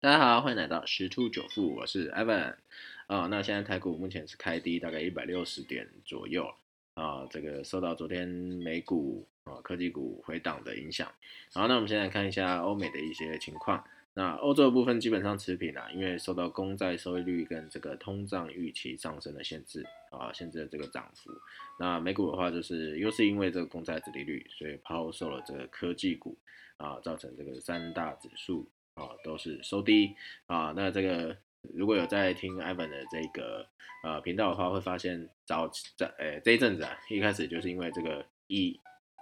大家好，欢迎来到十突九富，我是 Evan 啊。那现在台股目前是开低，大概一百六十点左右啊。这个受到昨天美股啊科技股回档的影响。好，那我们先来看一下欧美的一些情况。那欧洲的部分基本上持平啦，因为受到公债收益率跟这个通胀预期上升的限制啊，限制了这个涨幅。那美股的话，就是又是因为这个公债殖利率，所以抛售了这个科技股啊，造成这个三大指数。啊，都是收低啊。那这个如果有在听 Evan 的这个呃频道的话，会发现早在诶这一阵子啊，一开始就是因为这个疫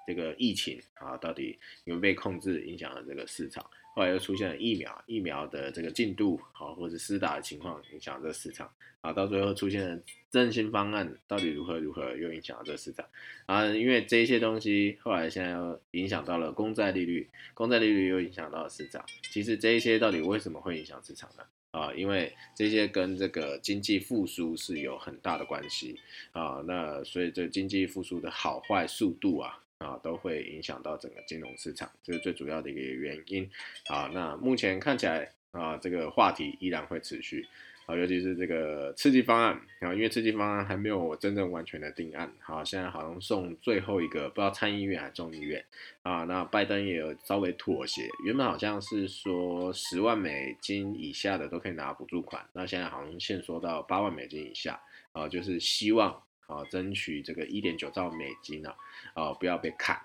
这个疫情啊，到底有没有被控制，影响了这个市场。后来又出现了疫苗，疫苗的这个进度好，或者施打的情况影响这个市场啊，到最后出现了振兴方案，到底如何如何又影响了这个市场啊？因为这些东西后来现在又影响到了公债利率，公债利率又影响到了市场。其实这一些到底为什么会影响市场呢？啊，因为这些跟这个经济复苏是有很大的关系啊。那所以这经济复苏的好坏速度啊。啊，都会影响到整个金融市场，这是最主要的一个原因。啊，那目前看起来啊，这个话题依然会持续。啊，尤其是这个刺激方案啊，因为刺激方案还没有真正完全的定案。好，现在好像送最后一个，不知道参议院还是众议院。啊，那拜登也有稍微妥协，原本好像是说十万美金以下的都可以拿补助款，那现在好像限缩到八万美金以下。啊，就是希望。啊，争取这个一点九兆美金啊，啊，不要被砍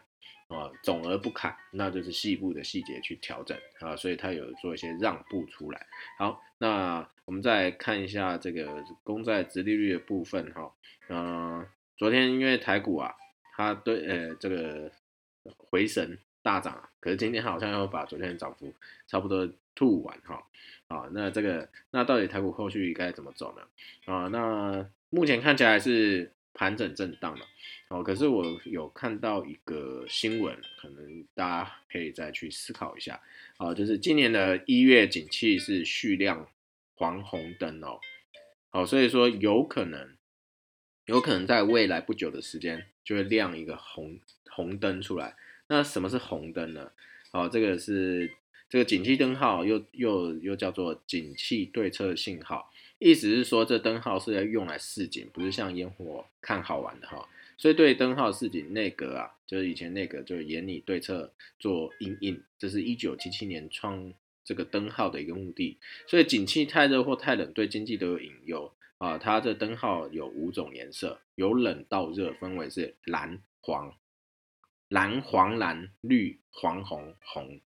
啊，总额不砍，那就是细部的细节去调整啊，所以他有做一些让步出来。好，那我们再看一下这个公债直利率的部分哈，嗯，昨天因为台股啊，它对呃这个回神大涨，可是今天好像要把昨天的涨幅差不多吐完哈，啊，那这个那到底台股后续该怎么走呢？啊，那。目前看起来是盘整震荡嘛，哦，可是我有看到一个新闻，可能大家可以再去思考一下，啊，就是今年的一月景气是续亮黄红灯哦，好，所以说有可能，有可能在未来不久的时间就会亮一个红红灯出来。那什么是红灯呢？哦，这个是这个景气灯号，又又又叫做景气对策信号。意思是说，这灯号是要用来示警，不是像烟火看好玩的哈。所以对灯号示警，内阁啊，就是以前内阁就是严拟对策做应应，这是一九七七年创这个灯号的一个目的。所以景气太热或太冷，对经济都有隐忧啊。它这灯号有五种颜色，由冷到热，分为是蓝、黄、蓝、黄、蓝、绿、黄、红、红。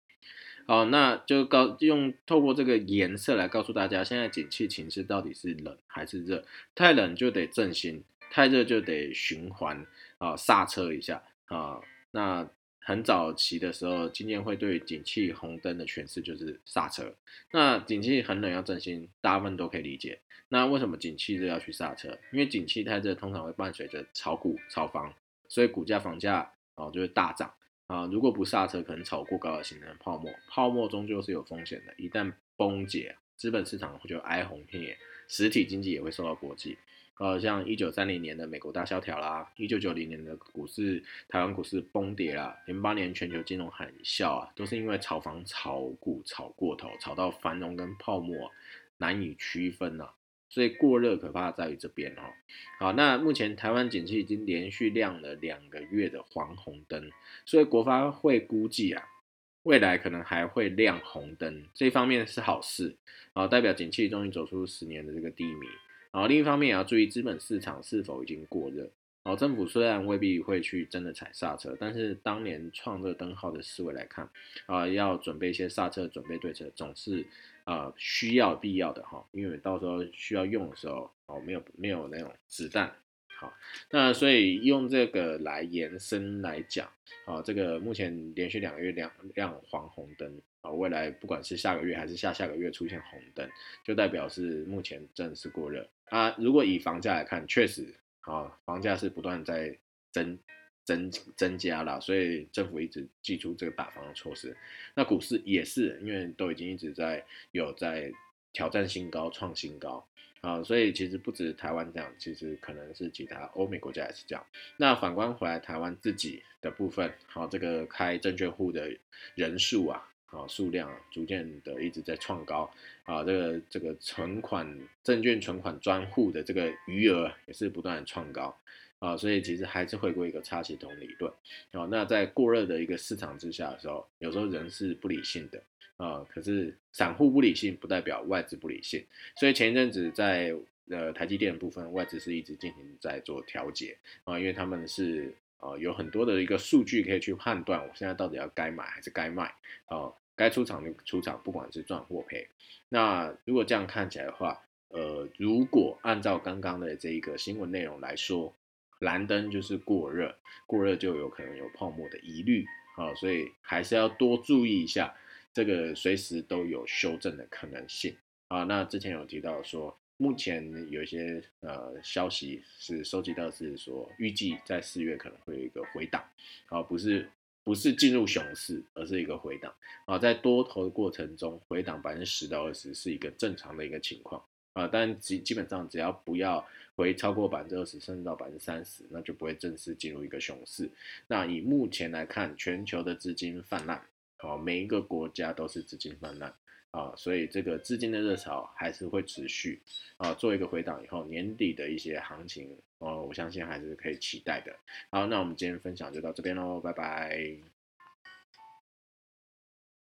好，那就告用透过这个颜色来告诉大家，现在景气情势到底是冷还是热？太冷就得振兴，太热就得循环啊，刹车一下啊。那很早期的时候，今天会对景气红灯的诠释就是刹车。那景气很冷要振兴，大部分都可以理解。那为什么景气热要去刹车？因为景气太热通常会伴随着炒股、炒房，所以股价、房价哦就会大涨。啊，如果不刹车，可能炒过高的形成泡沫，泡沫终究是有风险的。一旦崩解，资本市场就哀鸿遍野，实体经济也会受到波及。呃，像一九三零年的美国大萧条啦，一九九零年的股市，台湾股市崩跌啦，零八年全球金融海啸啊，都是因为炒房、炒股炒过头，炒到繁荣跟泡沫难以区分呐。所以过热可怕在于这边哦。好，那目前台湾景气已经连续亮了两个月的黄红灯，所以国发会估计啊，未来可能还会亮红灯，这一方面是好事啊，代表景气终于走出十年的这个低迷然后。另一方面也要注意资本市场是否已经过热。哦，政府虽然未必会去真的踩刹车，但是当年创这灯号的思维来看，啊，要准备一些刹车准备对策，总是啊需要必要的哈，因为到时候需要用的时候，哦，没有没有那种子弹，好，那所以用这个来延伸来讲，啊，这个目前连续两个月亮亮黄红灯，啊，未来不管是下个月还是下下个月出现红灯，就代表是目前正是过热啊。如果以房价来看，确实。啊，房价是不断在增增增加了，所以政府一直祭出这个打房的措施。那股市也是，因为都已经一直在有在挑战新高、创新高啊，所以其实不止台湾这样，其实可能是其他欧美国家也是这样。那反观回来台湾自己的部分，好，这个开证券户的人数啊，啊数量逐渐的一直在创高啊，这个这个存款证券存款专户的这个余额也是不断的创高啊，所以其实还是回归一个差系统理论啊。那在过热的一个市场之下的时候，有时候人是不理性的啊，可是散户不理性不代表外资不理性，所以前一阵子在呃台积电的部分外资是一直进行在做调节啊，因为他们是。啊，有很多的一个数据可以去判断，我现在到底要该买还是该卖啊？该出场的出场，不管是赚或赔。那如果这样看起来的话，呃，如果按照刚刚的这一个新闻内容来说，蓝灯就是过热，过热就有可能有泡沫的疑虑啊，所以还是要多注意一下，这个随时都有修正的可能性啊。那之前有提到说。目前有一些呃消息是收集到，是说预计在四月可能会有一个回档，啊，不是不是进入熊市，而是一个回档，啊，在多头的过程中回档百分之十到二十是一个正常的一个情况，啊，但基基本上只要不要回超过百分之二十，甚至到百分之三十，那就不会正式进入一个熊市。那以目前来看，全球的资金泛滥，啊，每一个国家都是资金泛滥。啊，所以这个资金的热潮还是会持续啊，做一个回档以后，年底的一些行情，哦，我相信还是可以期待的。好，那我们今天分享就到这边喽，拜拜。